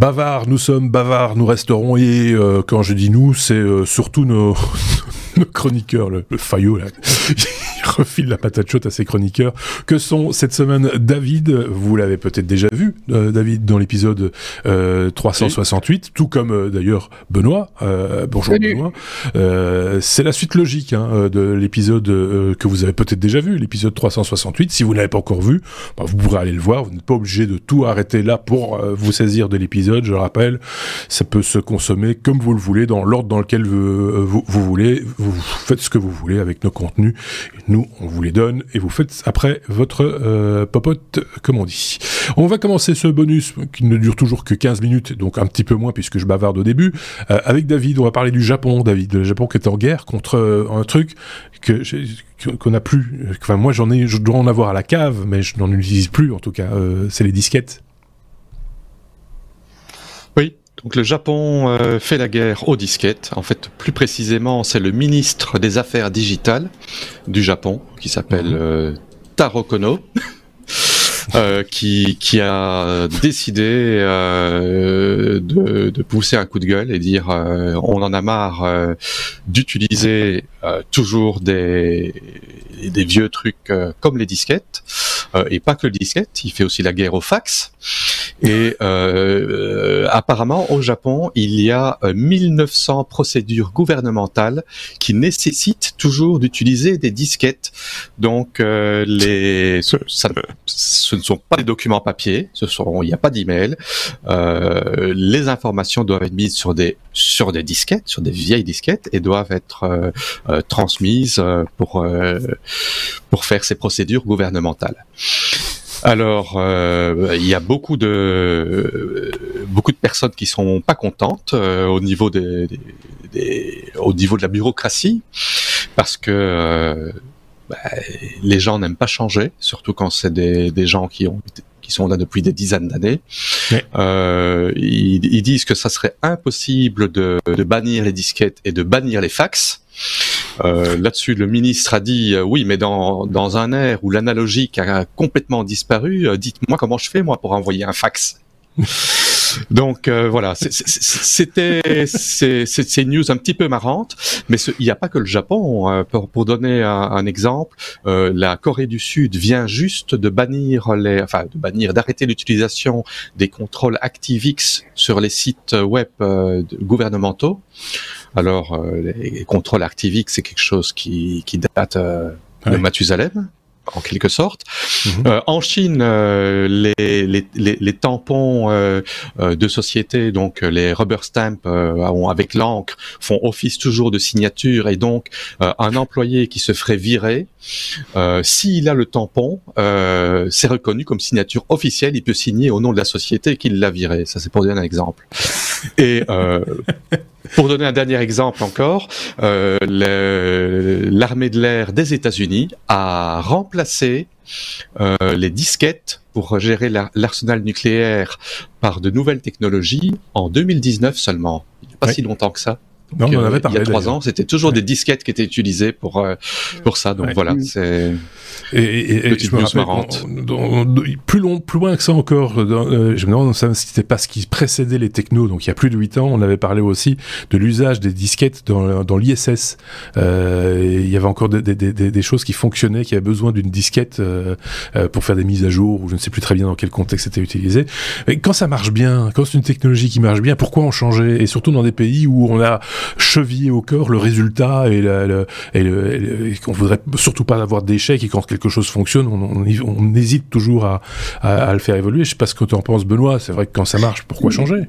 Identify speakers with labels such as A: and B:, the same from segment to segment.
A: Bavards, nous sommes bavards, nous resterons. Et euh, quand je dis nous, c'est euh, surtout nos, chroniqueurs, le, le Fayot, là, refile la patate chaude à ses chroniqueurs, que sont cette semaine David, vous l'avez peut-être déjà vu, euh, David, dans l'épisode euh, 368, tout comme euh, d'ailleurs Benoît, euh, bonjour
B: Salut.
A: Benoît, Euh, c'est la suite logique hein, de l'épisode que vous avez peut-être déjà vu, l'épisode 368, si vous ne l'avez pas encore vu, bah, vous pourrez aller le voir, vous n'êtes pas obligé de tout arrêter là pour vous saisir de l'épisode, je le rappelle, ça peut se consommer comme vous le voulez, dans l'ordre dans lequel vous, vous, vous voulez, vous faites ce que vous voulez avec nos contenus, nous on vous les donne et vous faites après votre euh, popote, comme on dit. On va commencer ce bonus qui ne dure toujours que 15 minutes, donc un petit peu moins puisque je bavarde au début, euh, avec David, on va parler du Japon, David, le Japon qui est en guerre contre euh, un truc que qu'on n'a plus, enfin moi j'en ai, je dois en avoir à la cave, mais je n'en utilise plus en tout cas, euh, c'est les disquettes.
C: Donc le Japon euh, fait la guerre aux disquettes. En fait, plus précisément, c'est le ministre des Affaires digitales du Japon, qui s'appelle
A: Mhm.
C: euh, Taro Kono, euh, qui, qui a décidé euh, de, de pousser un coup de gueule et dire euh, on en a marre euh, d'utiliser euh, toujours des, des vieux trucs euh, comme les disquettes, euh, et pas que le disquette, il fait aussi la guerre au fax. Et euh, euh, apparemment, au Japon, il y a euh, 1900 procédures gouvernementales qui nécessitent toujours d'utiliser des disquettes. Donc, euh, les, ce, ça- ce ne sont pas des documents papier, ce sont, il n'y a pas d'email. Euh, les informations doivent être mises sur des sur des disquettes, sur des vieilles disquettes, et doivent être euh, euh, transmises euh, pour euh, pour faire ces procédures gouvernementales. Alors, euh, il y a beaucoup de euh, beaucoup de personnes qui sont pas contentes euh, au niveau des, des- des- au niveau de la bureaucratie parce que euh, bah, les gens n'aiment pas changer, surtout quand c'est des, des gens qui ont qui sont là depuis des dizaines d'années.
A: Ouais.
C: Euh, ils, ils disent que ça serait impossible de, de bannir les disquettes et de bannir les fax. Euh, Là-dessus, le ministre a dit euh, oui, mais dans, dans un air où l'analogique a complètement disparu, euh, dites-moi comment je fais moi pour envoyer un fax. Donc euh, voilà, c'était c'est une news un petit peu marrante, mais il n'y a pas que le Japon. hein. pour, pour donner un, exemple, euh, la Corée du Sud vient juste de bannir les, enfin de bannir, d'arrêter l'utilisation des contrôles ActiveX sur les sites web euh, gouvernementaux. Alors euh, les contrôles ActiveX, c'est quelque chose qui, qui date euh, de
A: Ouais.
C: Mathusalem en quelque sorte.
A: Mhm.
C: Euh, en Chine, euh, les, les, les, les tampons euh, euh, de société, donc les rubber stamps euh, avec l'encre, font office toujours de signature et donc euh, un employé qui se ferait virer, euh, s'il a le tampon, euh, c'est reconnu comme signature officielle, il peut signer au nom de la société qu'il l'a viré. Ça, c'est pour donner un exemple. Et euh, pour donner un dernier exemple encore, euh, l'armée de l'air des États-Unis a remplacé euh, les disquettes pour gérer la- l'arsenal nucléaire par de nouvelles technologies en 2019 seulement. Il n'y a pas
A: Oui.
C: si longtemps que ça.
A: Non, on en
C: Euh,
A: avait parlé.
C: il y a trois ans, c'était toujours
A: Ouais.
C: des disquettes qui étaient utilisées pour euh, pour ça. Donc
A: Ouais.
C: voilà,
B: Mm.
C: c'est
A: Et, et- et
C: Petite
A: je me
C: news
A: rappelle,
C: marrante.
A: on- on- on- plus, long, plus loin que ça encore, dans, euh, je me demande si c'était pas ce qui précédait les technos, donc il y a plus de 8 ans, on avait parlé aussi de l'usage des disquettes dans, dans l'ISS. Euh, il y avait encore des, des, des, des choses qui fonctionnaient, qui avaient besoin d'une disquette euh, euh, pour faire des mises à jour, ou je ne sais plus très bien dans quel contexte c'était utilisé. Mais quand ça marche bien, quand c'est une technologie qui marche bien, pourquoi en changer? Et surtout dans des pays où on a chevillé au corps le résultat et, la, le- et, qu'on voudrait surtout pas avoir d'échec et quand quelque chose fonctionne, on, on, on hésite toujours à, à, à le faire évoluer. Je sais pas ce que tu en penses, Benoît. C'est vrai que quand ça marche, pourquoi changer?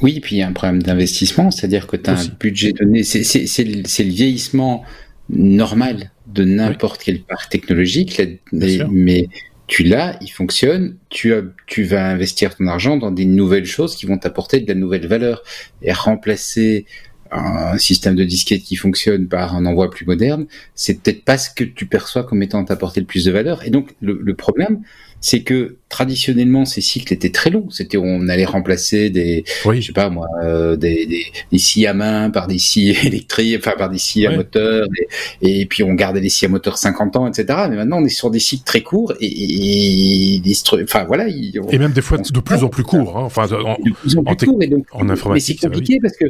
B: Oui, puis il y a un problème d'investissement, c'est-à-dire que tu as un budget donné. C'est- le vieillissement normal de n'importe quel parc technologique, la- mais, tu l'as, il fonctionne, tu, as, tu vas investir ton argent dans des nouvelles choses qui vont t'apporter de la nouvelle valeur et remplacer un système de disquette qui fonctionne par un envoi plus moderne, c'est peut-être pas ce que tu perçois comme étant t'apporter le plus de valeur. Et donc le problème, c'est que traditionnellement ces cycles étaient très longs. C'était on allait remplacer des, je sais pas moi, euh, des, des, des, scies à main par des scies électriques, enfin par des scies à moteur, et, puis on gardait les scies à moteur 50 ans, etc. Mais maintenant on est sur des cycles très courts et, et, enfin voilà.
A: et même des fois de plus en plus courts. Hein, enfin, en,
B: de plus en, plus court, et donc, en informatique. Mais c'est compliqué parce que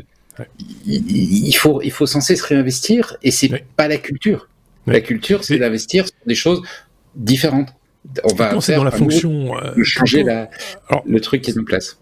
B: il, faut il faut sans cesse réinvestir et c'est pas la culture. La culture, c'est d'investir sur des choses différentes
A: on va dans la fonction
B: euh, changer la, le truc qui est en place.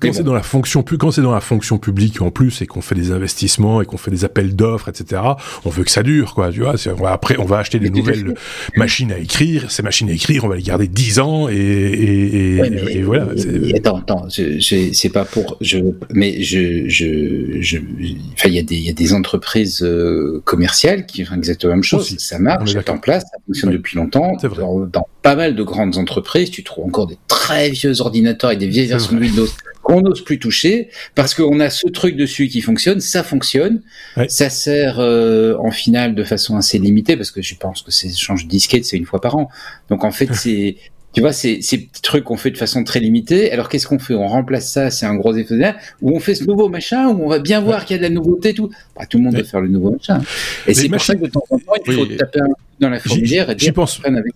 A: Quand c'est dans la fonction, quand c'est dans la fonction publique en plus et qu'on fait des investissements et qu'on fait des appels d'offres, etc. On veut que ça dure, quoi. Tu vois, après, on va acheter des nouvelles machines à écrire. Ces machines à écrire, on va les garder 10 ans et, et, et, voilà.
B: attends, attends, c'est pas pour, je, mais je, je, il y a des, il y a des entreprises euh, commerciales qui font exactement la même chose. Ça marche, c'est en place, ça fonctionne depuis longtemps. Dans, dans pas mal de grandes entreprises, tu trouves encore des très vieux ordinateurs et des vieilles versions de Windows qu'on n'ose plus toucher parce qu'on a ce truc dessus qui fonctionne, ça fonctionne, ça sert euh, en finale de façon assez limitée parce que je pense que ces échanges de disquettes c'est une fois par an. Donc en fait c'est tu vois, c'est ces petits trucs qu'on fait de façon très limitée. Alors qu'est-ce qu'on fait? On remplace ça, c'est un gros effet où on fait ce nouveau machin, où on va bien voir qu'il y a de la nouveauté, tout. Bah, tout le monde veut faire le nouveau machin. Et c'est pour ça que de temps en temps, il faut taper un dans la fourmilière et dire
A: pense. Avec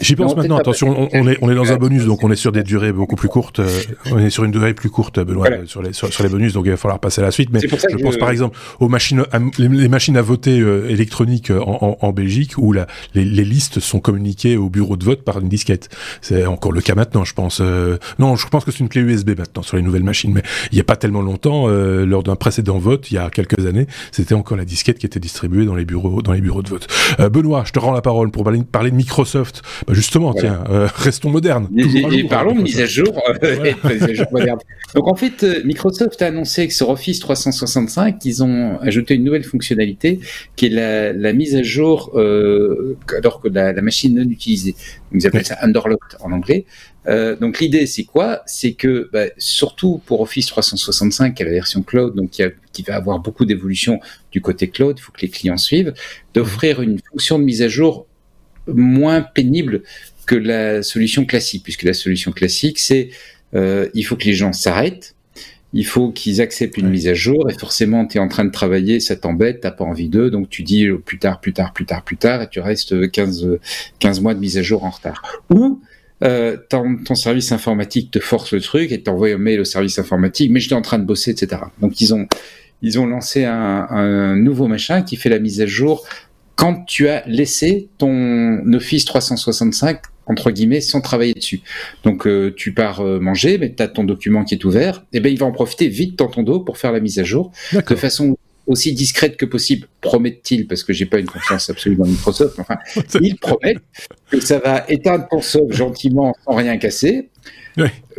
A: J'y pense maintenant. Attention, on, est on est dans un bonus, donc on est sur des durées beaucoup plus courtes. Euh, on est sur une durée plus courte, Benoît, sur les sur, les bonus. Donc il va falloir passer à la suite. Mais je pense par exemple aux machines, les, machines à voter euh, électroniques euh, en, en, Belgique où la, les, les, listes sont communiquées au bureau de vote par une disquette. C'est encore le cas maintenant, je pense. non, je pense que c'est une clé USB maintenant sur les nouvelles machines. Mais il n'y a pas tellement longtemps, lors d'un précédent vote, il y a quelques années, c'était encore la disquette qui était distribuée dans les bureaux dans les bureaux de vote. Benoît, je te rends la parole pour parler de Microsoft. Bah, justement, tiens, euh, restons modernes.
B: Et, parlons de mise à jour, Donc en fait, euh, Microsoft a annoncé que sur Office 365, ils ont ajouté une nouvelle fonctionnalité qui est la, mise à jour euh, alors que la, machine non utilisée. Ils appellent ça underlocked en anglais. donc l'idée, c'est quoi? C'est que bah, surtout pour Office 365, qui est la version cloud, donc qui, qui va avoir beaucoup d'évolutions du côté cloud, il faut que les clients suivent, d'offrir une fonction de mise à jour moins pénible que la solution classique, puisque la solution classique, c'est euh, il faut que les gens s'arrêtent, il faut qu'ils acceptent une mise à jour, et forcément, tu es en train de travailler, ça t'embête, t'as pas envie d'eux, donc tu dis euh, plus tard, plus tard, plus tard, plus tard, et tu restes 15, 15 mois de mise à jour en retard. Ou euh, ton, service informatique te force le truc et t'envoie un mail au service informatique, mais j'étais en train de bosser, etc. Donc ils ont ils ont lancé un, un, nouveau machin qui fait la mise à jour quand tu as laissé ton Office 365 entre guillemets sans travailler dessus. Donc euh, tu pars euh, manger, mais tu as ton document qui est ouvert, et eh ben il va en profiter vite dans ton dos pour faire la mise à jour. De façon aussi discrète que possible, promettent-ils, parce que j'ai pas une confiance absolue dans Microsoft, enfin, ils promettent que ça va éteindre ton soft gentiment sans rien casser,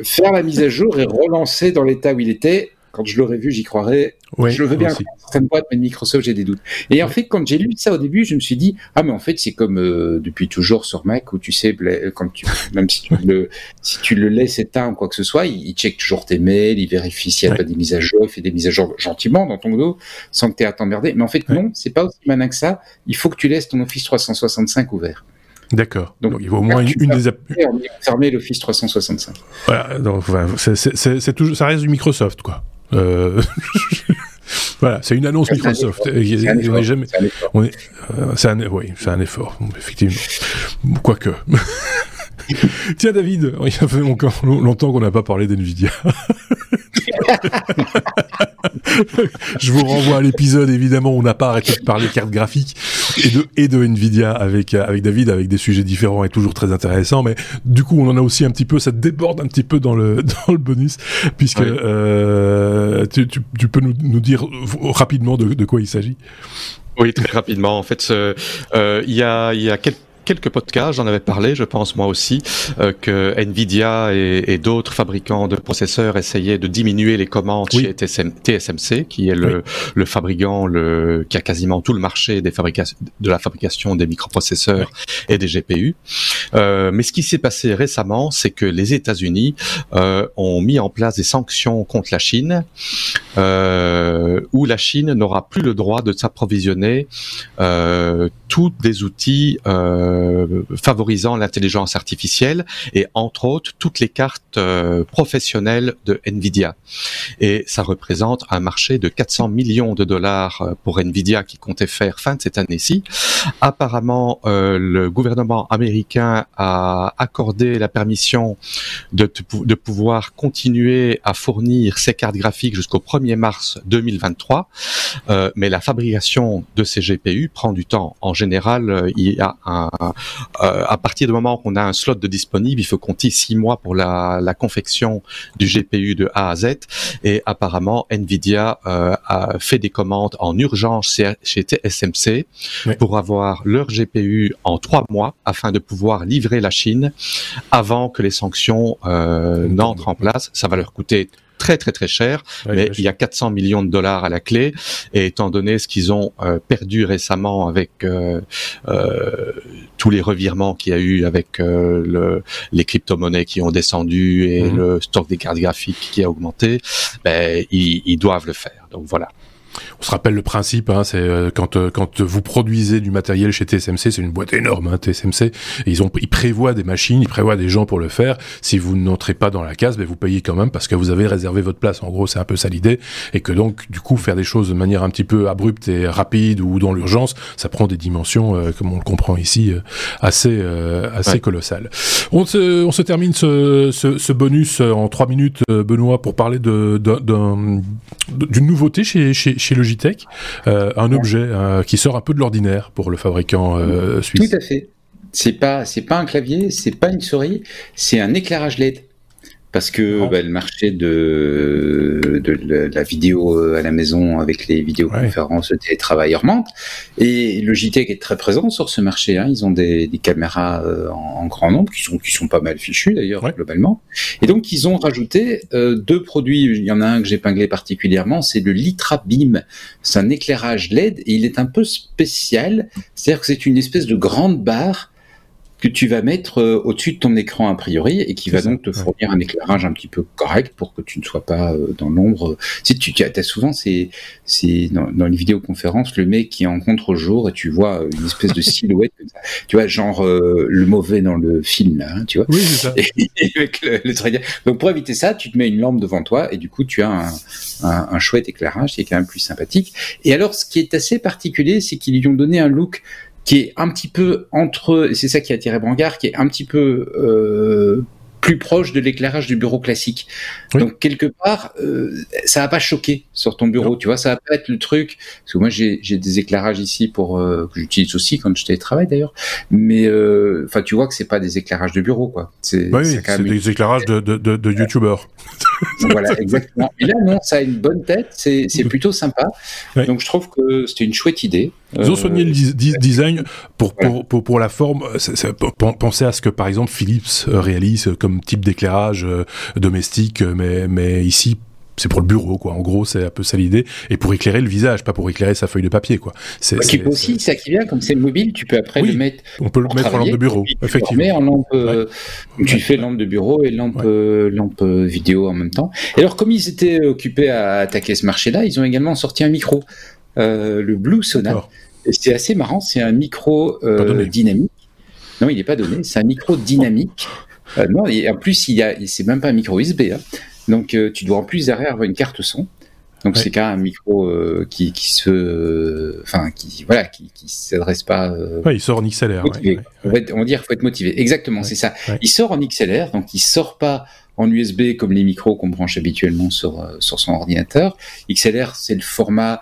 B: faire la mise à jour et relancer dans l'état où il était quand je l'aurais vu, j'y croirais. je le veux bien. Certaines boîtes, mais Microsoft, j'ai des doutes. Et en fait, quand j'ai lu ça au début, je me suis dit, ah, mais en fait, c'est comme euh, depuis toujours sur Mac où tu sais, quand tu, même si tu le, si tu le laisses éteint ou quoi que ce soit, il, check toujours tes mails, il vérifie s'il n'y a pas des mises à jour, il fait des mises à jour gentiment dans ton dos, sans que tu aies à t'emmerder. Mais en fait, non, c'est pas aussi malin que ça. Il faut que tu laisses ton Office 365 ouvert.
A: D'accord. Donc, il faut au moins une, des
B: fermer l'Office 365.
A: Voilà, donc c'est toujours ça reste du Microsoft quoi. Euh... voilà, c'est une annonce Microsoft. On n'est jamais. C'est un, oui, c'est un effort, effectivement. Quoique. Tiens, David, il y a fait longtemps qu'on n'a pas parlé d'NVIDIA. je vous renvoie à l'épisode évidemment où on n'a pas arrêté de parler carte graphique et de et de Nvidia avec avec David avec des sujets différents et toujours très intéressants. Mais du coup on en a aussi un petit peu ça déborde un petit peu dans le dans le bonus puisque euh, tu, tu, tu, peux nous, nous dire rapidement de, de quoi il s'agit?
C: Oui très rapidement. En fait euh, il y a il y a quelques quelques podcasts, j'en avais parlé, je pense moi aussi, euh, que Nvidia et, d'autres fabricants de processeurs essayaient de diminuer les commandes chez TSMC, qui est le, le fabricant le, qui a quasiment tout le marché des de la fabrication des microprocesseurs et des GPU. Euh, mais ce qui s'est passé récemment, c'est que les États-Unis euh, ont mis en place des sanctions contre la Chine, où la Chine n'aura plus le droit de s'approvisionner tous des outils euh, favorisant l'intelligence artificielle et entre autres toutes les cartes euh, professionnelles de Nvidia. Et ça représente un marché de 400 millions de dollars euh, pour Nvidia qui comptait faire fin de cette année-ci. Apparemment, le gouvernement américain a accordé la permission de, de pouvoir continuer à fournir ces cartes graphiques jusqu'au 1er mars 2023, mais la fabrication de ces GPU prend du temps en général, euh, il y a un, euh, à partir du moment qu'on a un slot de disponible, il faut compter six mois pour la, la, confection du GPU de A à Z. Et apparemment, Nvidia euh, a fait des commandes en urgence chez TSMC pour avoir leur GPU en trois mois afin de pouvoir livrer la Chine avant que les sanctions euh, n'entrent en place. Ça va leur coûter très très très cher, mais il y a 400 millions de dollars à la clé. Et étant donné ce qu'ils ont euh, perdu récemment avec euh, euh, tous les revirements qu'il y a eu avec le, les crypto-monnaies qui ont descendu et mhm. le stock des cartes graphiques qui a augmenté, ben, ils, ils doivent le faire. Donc voilà.
A: On se rappelle le principe, hein, c'est euh, quand euh, quand vous produisez du matériel chez TSMC, c'est une boîte énorme, hein, TSMC. Et ils ont ils prévoient des machines, ils prévoient des gens pour le faire. Si vous n'entrez pas dans la case, ben vous payez quand même parce que vous avez réservé votre place. En gros, c'est un peu ça l'idée, et que donc du coup faire des choses de manière un petit peu abrupte et rapide ou dans l'urgence, ça prend des dimensions, euh, comme on le comprend ici, assez assez colossales. On se on se termine ce, ce, ce bonus en trois minutes, Benoît, pour parler de d'une nouveauté chez chez chez Logitech, euh, un objet euh, qui sort un peu de l'ordinaire pour le fabricant euh, suisse.
B: Tout à fait. C'est pas c'est pas un clavier, c'est pas une souris, c'est un éclairage LED parce que bah, le marché de, de, la vidéo euh, à la maison avec les vidéoconférences, ouais. le télétravail augmente. Et Logitech est très présent sur ce marché. Hein. Ils ont des, des caméras euh, en, grand nombre qui sont, qui sont pas mal fichues d'ailleurs globalement. Et donc ils ont rajouté euh, deux produits. Il y en a un que j'ai épinglé particulièrement, c'est le Litra Beam. C'est un éclairage LED et il est un peu spécial. C'est-à-dire que c'est une espèce de grande barre que tu vas mettre euh, au-dessus de ton écran a priori et qui va donc te fournir un éclairage un petit peu correct pour que tu ne sois pas euh, dans l'ombre. Si tu, as souvent c'est c'est dans, dans, les vidéoconférences le mec qui est en contre-jour et tu vois une espèce de silhouette, tu vois genre euh, le mauvais dans le film là, hein, tu vois.
A: Oui, c'est ça. Et,
B: avec le, le Donc pour éviter ça, tu te mets une lampe devant toi et du coup tu as un, un, un chouette éclairage qui est quand même plus sympathique. Et alors ce qui est assez particulier, c'est qu'ils lui ont donné un look qui est un petit peu entre, c'est ça qui a attiré Brangard, qui est un petit peu euh, plus proche de l'éclairage du bureau classique. Donc quelque part, euh, ça va pas choquer sur ton bureau, tu vois, ça va pas être le truc. Parce que moi j'ai des éclairages ici pour euh, que j'utilise aussi quand je télétravaille d'ailleurs, mais euh, enfin tu vois que c'est pas des éclairages de bureau quoi.
A: C'est oui, c'est des éclairages de, de, de, de youtubeurs.
B: voilà exactement. Et là non, ça a une bonne tête, c'est plutôt sympa. Donc je trouve que c'était une chouette idée.
A: Ils ont soigné le design pour, pour, pour, pour, la forme. Pensez à ce que, par exemple, Philips réalise comme type d'éclairage domestique, mais, mais ici, c'est pour le bureau, quoi. En gros, c'est un peu ça l'idée. Et pour éclairer le visage, pas pour éclairer sa feuille de papier, quoi.
B: C'est ouais, aussi, ça qui vient, comme c'est mobile, tu peux après le mettre.
A: On peut le mettre en lampe de bureau, effectivement.
B: Tu en lampe, euh, tu fais lampe de bureau et lampe, euh, lampe euh, vidéo en même temps. Et alors, comme ils étaient occupés à attaquer ce marché-là, ils ont également sorti un micro, le Blue Sona. C'est assez marrant, c'est un micro dynamique. Non, il n'est pas donné, c'est un micro dynamique. non, et en plus, il y a, c'est même pas un micro USB. Hein. Donc, euh, tu dois en plus derrière avoir une carte son. Donc c'est quand même un micro euh, qui, qui se, enfin qui voilà, qui, qui s'adresse pas.
A: Euh, ouais, il sort en XLR. Ouais,
B: on, va, on dire, faut être motivé. Exactement, c'est ça. Il sort en XLR, donc il sort pas en USB comme les micros qu'on branche habituellement sur sur son ordinateur. XLR, c'est le format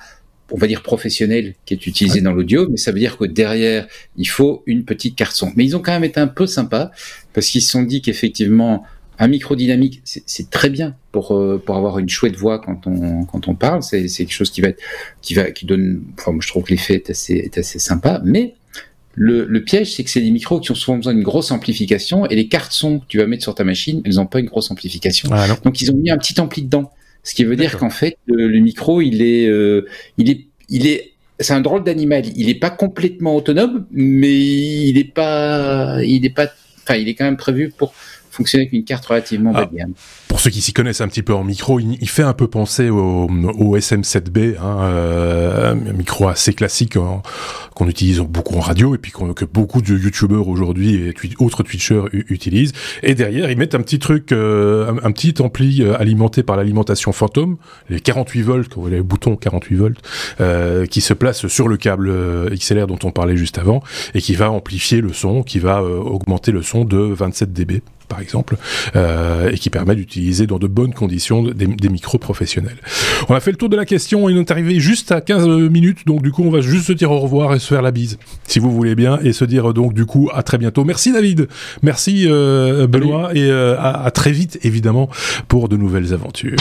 B: on va dire professionnel qui est utilisé dans l'audio, mais ça veut dire que derrière, il faut une petite carte son. Mais ils ont quand même été un peu sympas parce qu'ils se sont dit qu'effectivement, un micro dynamique, c'est très bien pour euh, pour avoir une chouette voix quand on quand on parle. C'est quelque chose qui va être qui va qui donne. Enfin, moi, je trouve que l'effet est assez est assez sympa. Mais Le, le piège, c'est que c'est des micros qui ont souvent besoin d'une grosse amplification et les cartes son que tu vas mettre sur ta machine, elles n'ont pas une grosse amplification.
A: Ah.
B: Donc ils ont mis un petit ampli dedans, ce qui veut dire qu'en fait le, le micro, il est, euh, il est, il est, c'est un drôle d'animal. Il est pas complètement autonome, mais il est pas, il est pas, enfin il est quand même prévu pour fonctionner avec une carte relativement bas
A: Ah.
B: de gamme.
A: Pour ceux qui s'y connaissent un petit peu en micro, il, il fait un peu penser au, au SM7B, hein, euh, un micro assez classique hein, qu'on utilise beaucoup en radio et puis que beaucoup de youtubeurs aujourd'hui et twi- autres twitchers utilisent. Et derrière, ils mettent un petit truc, euh, un, un petit ampli euh, alimenté par l'alimentation fantôme, les 48 volts, quand vous avez le bouton 48 volts, euh, qui se place sur le câble XLR dont on parlait juste avant et qui va amplifier le son, qui va augmenter le son de 27 dB par exemple, euh, et qui permet d'utiliser dans de bonnes conditions des, des micros professionnels. On a fait le tour de la question et on est arrivé juste à 15 minutes, donc du coup on va juste se dire au revoir et se faire la bise, si vous voulez bien, et se dire donc du coup à très bientôt. Merci David, merci euh, Benoît, et euh, à, à très vite évidemment pour de nouvelles aventures.